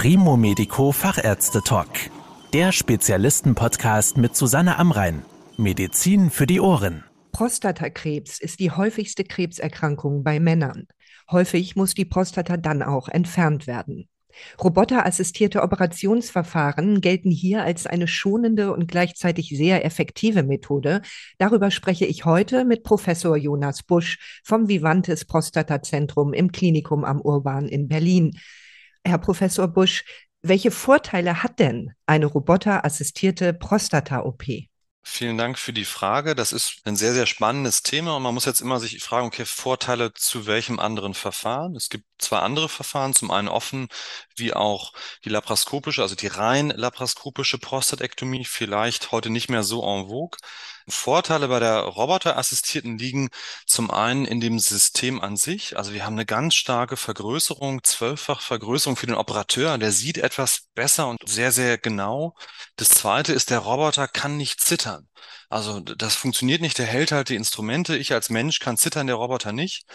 Primo Medico Fachärzte Talk. Der Spezialisten-Podcast mit Susanne Amrein. Medizin für die Ohren. Prostatakrebs ist die häufigste Krebserkrankung bei Männern. Häufig muss die Prostata dann auch entfernt werden. Roboterassistierte Operationsverfahren gelten hier als eine schonende und gleichzeitig sehr effektive Methode. Darüber spreche ich heute mit Professor Jonas Busch vom Vivantes Prostatazentrum im Klinikum am Urban in Berlin. Herr Professor Busch, welche Vorteile hat denn eine roboterassistierte Prostata-OP? Vielen Dank für die Frage. Das ist ein sehr, sehr spannendes Thema und man muss jetzt immer sich fragen, okay, Vorteile zu welchem anderen Verfahren? Es gibt zwei andere Verfahren, zum einen offen wie auch die laparoskopische, also die rein laparoskopische Prostatektomie, vielleicht heute nicht mehr so en vogue. Vorteile bei der Roboterassistierten liegen zum einen in dem System an sich. Also wir haben eine ganz starke Vergrößerung, zwölffach Vergrößerung für den Operateur. Der sieht etwas besser und sehr, sehr genau. Das zweite ist, der Roboter kann nicht zittern. Also das funktioniert nicht. Der hält halt die Instrumente. Ich als Mensch kann zittern, der Roboter nicht.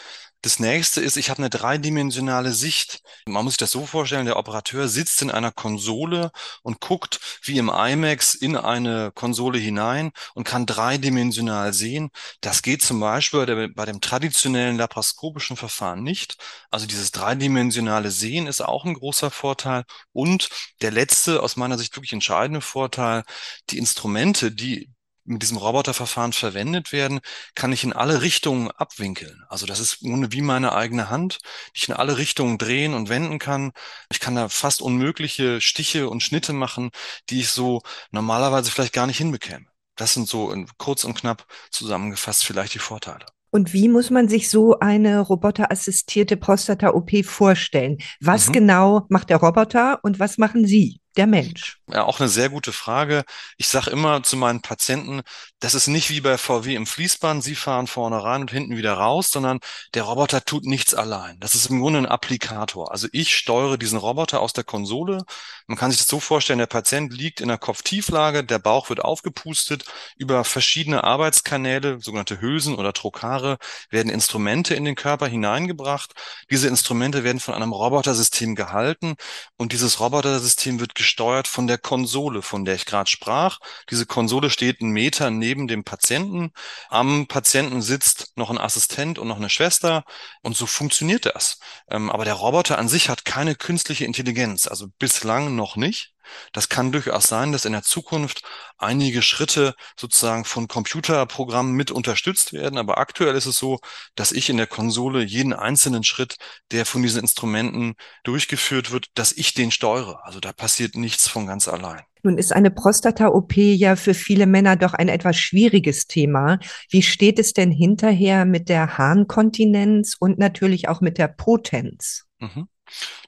Das nächste ist, ich habe eine dreidimensionale Sicht. Man muss sich das so vorstellen, der Operateur sitzt in einer Konsole und guckt wie im IMAX in eine Konsole hinein und kann dreidimensional sehen. Das geht zum Beispiel bei dem traditionellen laparoskopischen Verfahren nicht. Also dieses dreidimensionale Sehen ist auch ein großer Vorteil. Und der letzte, aus meiner Sicht wirklich entscheidende Vorteil, die Instrumente, die mit diesem Roboterverfahren verwendet werden, kann ich in alle Richtungen abwinkeln. Also das ist wie meine eigene Hand, die ich in alle Richtungen drehen und wenden kann. Ich kann da fast unmögliche Stiche und Schnitte machen, die ich so normalerweise vielleicht gar nicht hinbekäme. Das sind so kurz und knapp zusammengefasst vielleicht die Vorteile. Und wie muss man sich so eine roboterassistierte Prostata-OP vorstellen? Was mhm. genau macht der Roboter und was machen Sie? Der Mensch? Ja, auch eine sehr gute Frage. Ich sage immer zu meinen Patienten, das ist nicht wie bei VW im Fließband, sie fahren vorne rein und hinten wieder raus, sondern der Roboter tut nichts allein. Das ist im Grunde ein Applikator. Also ich steuere diesen Roboter aus der Konsole. Man kann sich das so vorstellen, der Patient liegt in der Kopftieflage, der Bauch wird aufgepustet, über verschiedene Arbeitskanäle, sogenannte Hülsen oder Trokare, werden Instrumente in den Körper hineingebracht. Diese Instrumente werden von einem Robotersystem gehalten und dieses Robotersystem wird gesteuert von der Konsole, von der ich gerade sprach. Diese Konsole steht einen Meter neben dem Patienten. Am Patienten sitzt noch ein Assistent und noch eine Schwester. Und so funktioniert das. Ähm, aber der Roboter an sich hat keine künstliche Intelligenz, also bislang noch nicht. Das kann durchaus sein, dass in der Zukunft einige Schritte sozusagen von Computerprogrammen mit unterstützt werden. Aber aktuell ist es so, dass ich in der Konsole jeden einzelnen Schritt, der von diesen Instrumenten durchgeführt wird, dass ich den steuere. Also da passiert nichts von ganz allein. Nun ist eine Prostata-OP ja für viele Männer doch ein etwas schwieriges Thema. Wie steht es denn hinterher mit der Harnkontinenz und natürlich auch mit der Potenz? Mhm.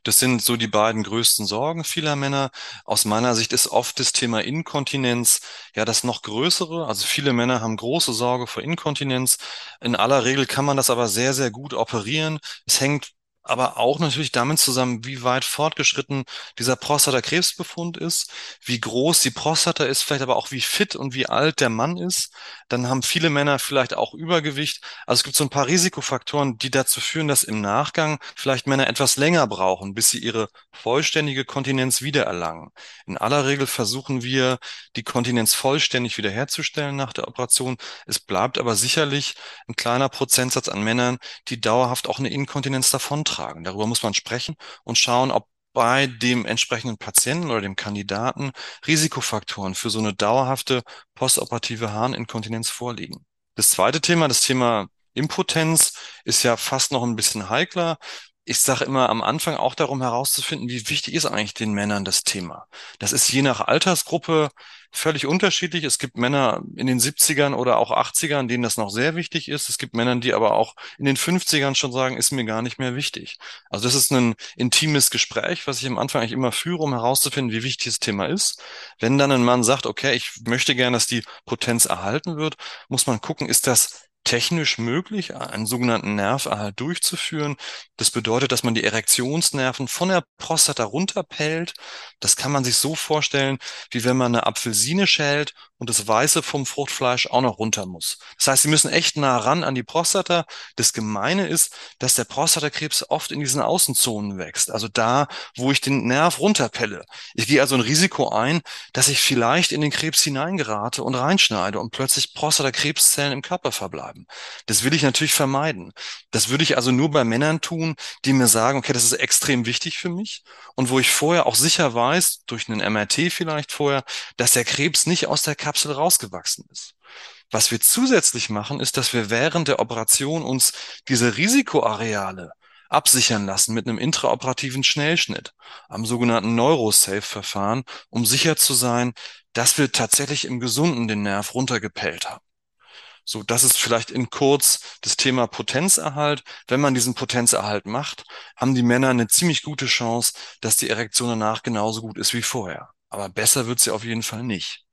Das sind so die beiden größten Sorgen vieler Männer. Aus meiner Sicht ist oft das Thema Inkontinenz ja das noch größere. Also viele Männer haben große Sorge vor Inkontinenz. In aller Regel kann man das aber sehr, sehr gut operieren. Es hängt aber auch natürlich damit zusammen, wie weit fortgeschritten dieser Prostatakrebsbefund ist, wie groß die Prostata ist, vielleicht aber auch wie fit und wie alt der Mann ist. Dann haben viele Männer vielleicht auch Übergewicht. Also es gibt so ein paar Risikofaktoren, die dazu führen, dass im Nachgang vielleicht Männer etwas länger brauchen, bis sie ihre vollständige Kontinenz wiedererlangen. In aller Regel versuchen wir, die Kontinenz vollständig wiederherzustellen nach der Operation. Es bleibt aber sicherlich ein kleiner Prozentsatz an Männern, die dauerhaft auch eine Inkontinenz davon tragen. Darüber muss man sprechen und schauen, ob bei dem entsprechenden Patienten oder dem Kandidaten Risikofaktoren für so eine dauerhafte postoperative Harninkontinenz vorliegen. Das zweite Thema, das Thema Impotenz, ist ja fast noch ein bisschen heikler ich sage immer am Anfang auch darum herauszufinden, wie wichtig ist eigentlich den Männern das Thema. Das ist je nach Altersgruppe völlig unterschiedlich. Es gibt Männer in den 70ern oder auch 80ern, denen das noch sehr wichtig ist. Es gibt Männer, die aber auch in den 50ern schon sagen, ist mir gar nicht mehr wichtig. Also das ist ein intimes Gespräch, was ich am Anfang eigentlich immer führe, um herauszufinden, wie wichtig das Thema ist. Wenn dann ein Mann sagt, okay, ich möchte gerne, dass die Potenz erhalten wird, muss man gucken, ist das technisch möglich, einen sogenannten Nerverhalt durchzuführen. Das bedeutet, dass man die Erektionsnerven von der Prostata runterpellt. Das kann man sich so vorstellen, wie wenn man eine Apfelsine schält und das Weiße vom Fruchtfleisch auch noch runter muss. Das heißt, sie müssen echt nah ran an die Prostata. Das Gemeine ist, dass der Prostatakrebs oft in diesen Außenzonen wächst, also da, wo ich den Nerv runterpelle. Ich gehe also ein Risiko ein, dass ich vielleicht in den Krebs hineingerate und reinschneide und plötzlich Prostatakrebszellen im Körper verbleiben. Das will ich natürlich vermeiden. Das würde ich also nur bei Männern tun, die mir sagen, okay, das ist extrem wichtig für mich und wo ich vorher auch sicher weiß, durch einen MRT vielleicht vorher, dass der Krebs nicht aus der Kapsel rausgewachsen ist. Was wir zusätzlich machen, ist, dass wir während der Operation uns diese Risikoareale absichern lassen mit einem intraoperativen Schnellschnitt am sogenannten Neurosafe-Verfahren, um sicher zu sein, dass wir tatsächlich im Gesunden den Nerv runtergepellt haben. So, das ist vielleicht in kurz das Thema Potenzerhalt. Wenn man diesen Potenzerhalt macht, haben die Männer eine ziemlich gute Chance, dass die Erektion danach genauso gut ist wie vorher. Aber besser wird sie auf jeden Fall nicht.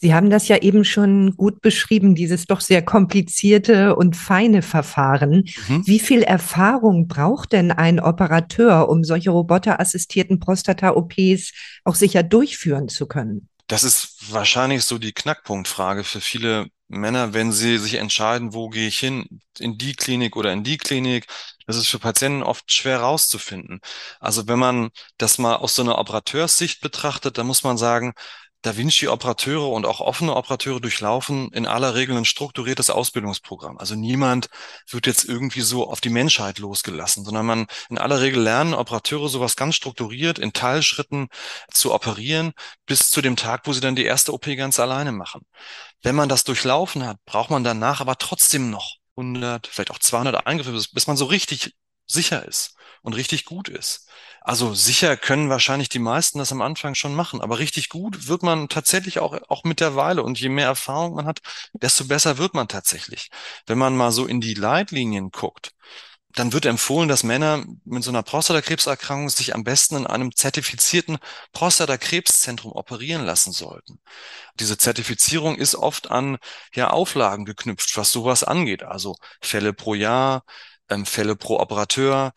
Sie haben das ja eben schon gut beschrieben, dieses doch sehr komplizierte und feine Verfahren. Mhm. Wie viel Erfahrung braucht denn ein Operateur, um solche roboterassistierten Prostata-OPs auch sicher durchführen zu können? Das ist wahrscheinlich so die Knackpunktfrage für viele Männer, wenn sie sich entscheiden, wo gehe ich hin, in die Klinik oder in die Klinik. Das ist für Patienten oft schwer rauszufinden. Also wenn man das mal aus so einer Operateurssicht betrachtet, dann muss man sagen, da Vinci-Operateure und auch offene Operateure durchlaufen in aller Regel ein strukturiertes Ausbildungsprogramm. Also niemand wird jetzt irgendwie so auf die Menschheit losgelassen, sondern man in aller Regel lernen Operateure sowas ganz strukturiert in Teilschritten zu operieren, bis zu dem Tag, wo sie dann die erste OP ganz alleine machen. Wenn man das durchlaufen hat, braucht man danach aber trotzdem noch 100, vielleicht auch 200 Eingriffe, bis, bis man so richtig sicher ist und richtig gut ist. Also sicher können wahrscheinlich die meisten das am Anfang schon machen, aber richtig gut wird man tatsächlich auch, auch mit der Weile. Und je mehr Erfahrung man hat, desto besser wird man tatsächlich. Wenn man mal so in die Leitlinien guckt, dann wird empfohlen, dass Männer mit so einer Prostatakrebserkrankung sich am besten in einem zertifizierten Prostatakrebszentrum operieren lassen sollten. Diese Zertifizierung ist oft an ja, Auflagen geknüpft, was sowas angeht. Also Fälle pro Jahr, ähm, Fälle pro Operateur.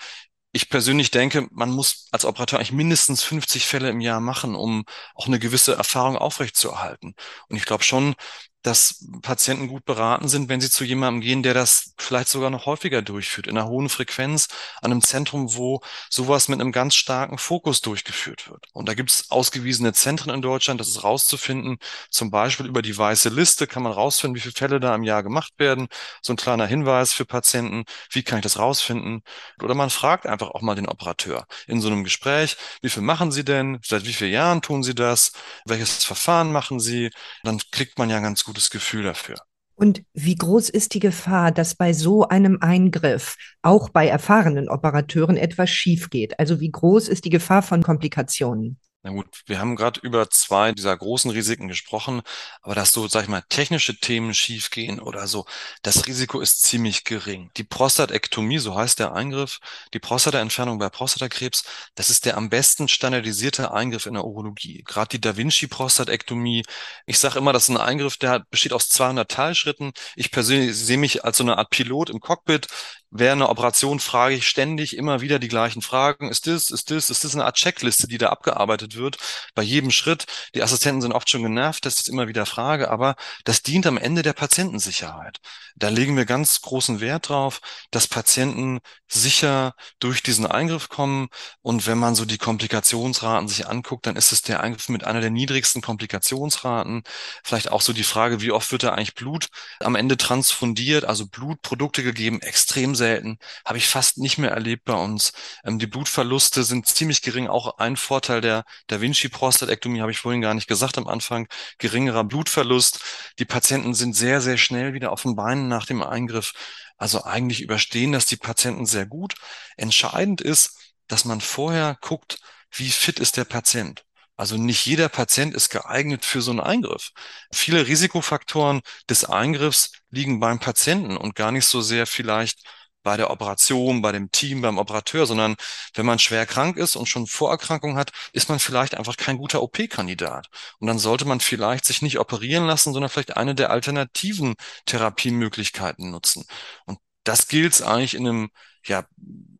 Ich persönlich denke, man muss als Operateur eigentlich mindestens 50 Fälle im Jahr machen, um auch eine gewisse Erfahrung aufrechtzuerhalten. Und ich glaube schon, dass Patienten gut beraten sind, wenn sie zu jemandem gehen, der das vielleicht sogar noch häufiger durchführt, in einer hohen Frequenz, an einem Zentrum, wo sowas mit einem ganz starken Fokus durchgeführt wird. Und da gibt es ausgewiesene Zentren in Deutschland, das ist rauszufinden, zum Beispiel über die weiße Liste kann man rausfinden, wie viele Fälle da im Jahr gemacht werden. So ein kleiner Hinweis für Patienten, wie kann ich das rausfinden? Oder man fragt einfach auch mal den Operateur in so einem Gespräch, wie viel machen Sie denn? Seit wie vielen Jahren tun Sie das? Welches Verfahren machen Sie? Dann kriegt man ja ganz gut gutes Gefühl dafür. Und wie groß ist die Gefahr, dass bei so einem Eingriff auch bei erfahrenen Operateuren etwas schief geht? Also wie groß ist die Gefahr von Komplikationen? Na gut, wir haben gerade über zwei dieser großen Risiken gesprochen, aber dass so, sag ich mal, technische Themen schiefgehen oder so, das Risiko ist ziemlich gering. Die Prostatektomie, so heißt der Eingriff, die Prostataentfernung bei Prostatakrebs, das ist der am besten standardisierte Eingriff in der Urologie. Gerade die Da Vinci Prostatektomie, ich sage immer, das ist ein Eingriff, der besteht aus 200 Teilschritten. Ich persönlich sehe mich als so eine Art Pilot im Cockpit. Während einer Operation frage ich ständig immer wieder die gleichen Fragen. Ist das, ist das, ist das eine Art Checkliste, die da abgearbeitet wird? Bei jedem Schritt. Die Assistenten sind oft schon genervt, dass ich immer wieder frage, aber das dient am Ende der Patientensicherheit. Da legen wir ganz großen Wert drauf, dass Patienten sicher durch diesen Eingriff kommen. Und wenn man so die Komplikationsraten sich anguckt, dann ist es der Eingriff mit einer der niedrigsten Komplikationsraten. Vielleicht auch so die Frage, wie oft wird da eigentlich Blut am Ende transfundiert, also Blutprodukte gegeben, extrem selten, habe ich fast nicht mehr erlebt bei uns. Ähm, die Blutverluste sind ziemlich gering. Auch ein Vorteil der Da Vinci Prostatektomie habe ich vorhin gar nicht gesagt am Anfang. Geringerer Blutverlust. Die Patienten sind sehr, sehr schnell wieder auf den Beinen nach dem Eingriff. Also eigentlich überstehen das die Patienten sehr gut. Entscheidend ist, dass man vorher guckt, wie fit ist der Patient. Also nicht jeder Patient ist geeignet für so einen Eingriff. Viele Risikofaktoren des Eingriffs liegen beim Patienten und gar nicht so sehr vielleicht bei der Operation, bei dem Team, beim Operateur, sondern wenn man schwer krank ist und schon Vorerkrankung hat, ist man vielleicht einfach kein guter OP-Kandidat. Und dann sollte man vielleicht sich nicht operieren lassen, sondern vielleicht eine der alternativen Therapiemöglichkeiten nutzen. Und das gilt es eigentlich in einem ja,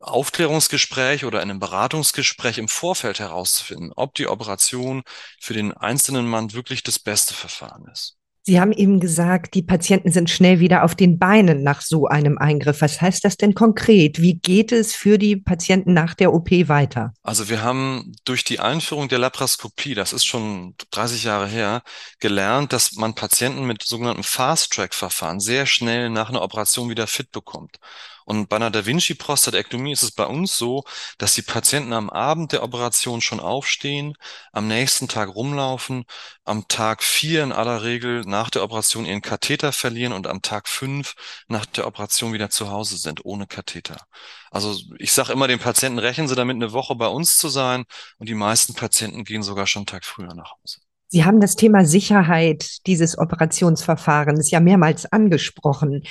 Aufklärungsgespräch oder in einem Beratungsgespräch im Vorfeld herauszufinden, ob die Operation für den einzelnen Mann wirklich das beste Verfahren ist. Sie haben eben gesagt, die Patienten sind schnell wieder auf den Beinen nach so einem Eingriff. Was heißt das denn konkret? Wie geht es für die Patienten nach der OP weiter? Also wir haben durch die Einführung der Laparoskopie, das ist schon 30 Jahre her, gelernt, dass man Patienten mit sogenannten Fast-Track-Verfahren sehr schnell nach einer Operation wieder fit bekommt. Und bei einer Da Vinci-Prostatektomie ist es bei uns so, dass die Patienten am Abend der Operation schon aufstehen, am nächsten Tag rumlaufen, am Tag vier in aller Regel nach der Operation ihren Katheter verlieren und am Tag fünf nach der Operation wieder zu Hause sind, ohne Katheter. Also ich sage immer den Patienten, rechnen Sie damit eine Woche bei uns zu sein und die meisten Patienten gehen sogar schon einen Tag früher nach Hause. Sie haben das Thema Sicherheit dieses Operationsverfahrens ja mehrmals angesprochen.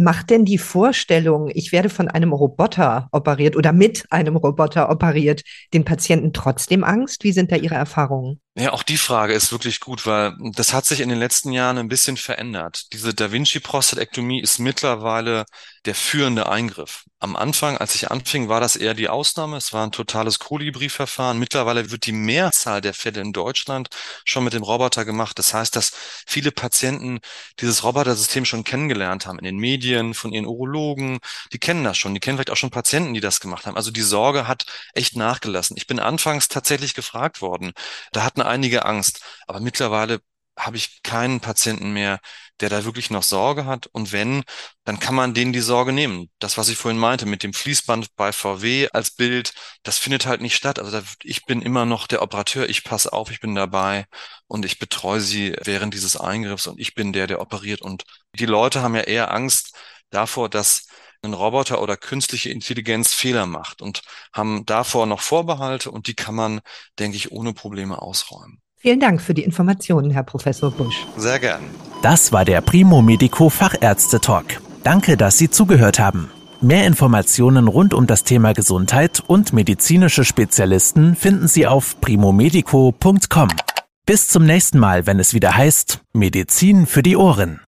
Macht denn die Vorstellung, ich werde von einem Roboter operiert oder mit einem Roboter operiert, den Patienten trotzdem Angst? Wie sind da Ihre Erfahrungen? Ja, auch die Frage ist wirklich gut, weil das hat sich in den letzten Jahren ein bisschen verändert. Diese Da Vinci-Prostatektomie ist mittlerweile der führende Eingriff. Am Anfang, als ich anfing, war das eher die Ausnahme. Es war ein totales Kolibri-Verfahren. Mittlerweile wird die Mehrzahl der Fälle in Deutschland schon mit dem Roboter gemacht. Das heißt, dass viele Patienten dieses Robotersystem schon kennengelernt haben in den Medien, von ihren Urologen. Die kennen das schon. Die kennen vielleicht auch schon Patienten, die das gemacht haben. Also die Sorge hat echt nachgelassen. Ich bin anfangs tatsächlich gefragt worden. Da hatten einige Angst. Aber mittlerweile habe ich keinen Patienten mehr, der da wirklich noch Sorge hat. Und wenn, dann kann man denen die Sorge nehmen. Das, was ich vorhin meinte, mit dem Fließband bei VW als Bild, das findet halt nicht statt. Also da, ich bin immer noch der Operateur, ich passe auf, ich bin dabei und ich betreue sie während dieses Eingriffs und ich bin der, der operiert. Und die Leute haben ja eher Angst davor, dass ein Roboter oder künstliche Intelligenz Fehler macht und haben davor noch Vorbehalte und die kann man, denke ich, ohne Probleme ausräumen. Vielen Dank für die Informationen, Herr Professor Busch. Sehr gern. Das war der Primo Medico Fachärzte Talk. Danke, dass Sie zugehört haben. Mehr Informationen rund um das Thema Gesundheit und medizinische Spezialisten finden Sie auf primomedico.com. Bis zum nächsten Mal, wenn es wieder heißt Medizin für die Ohren.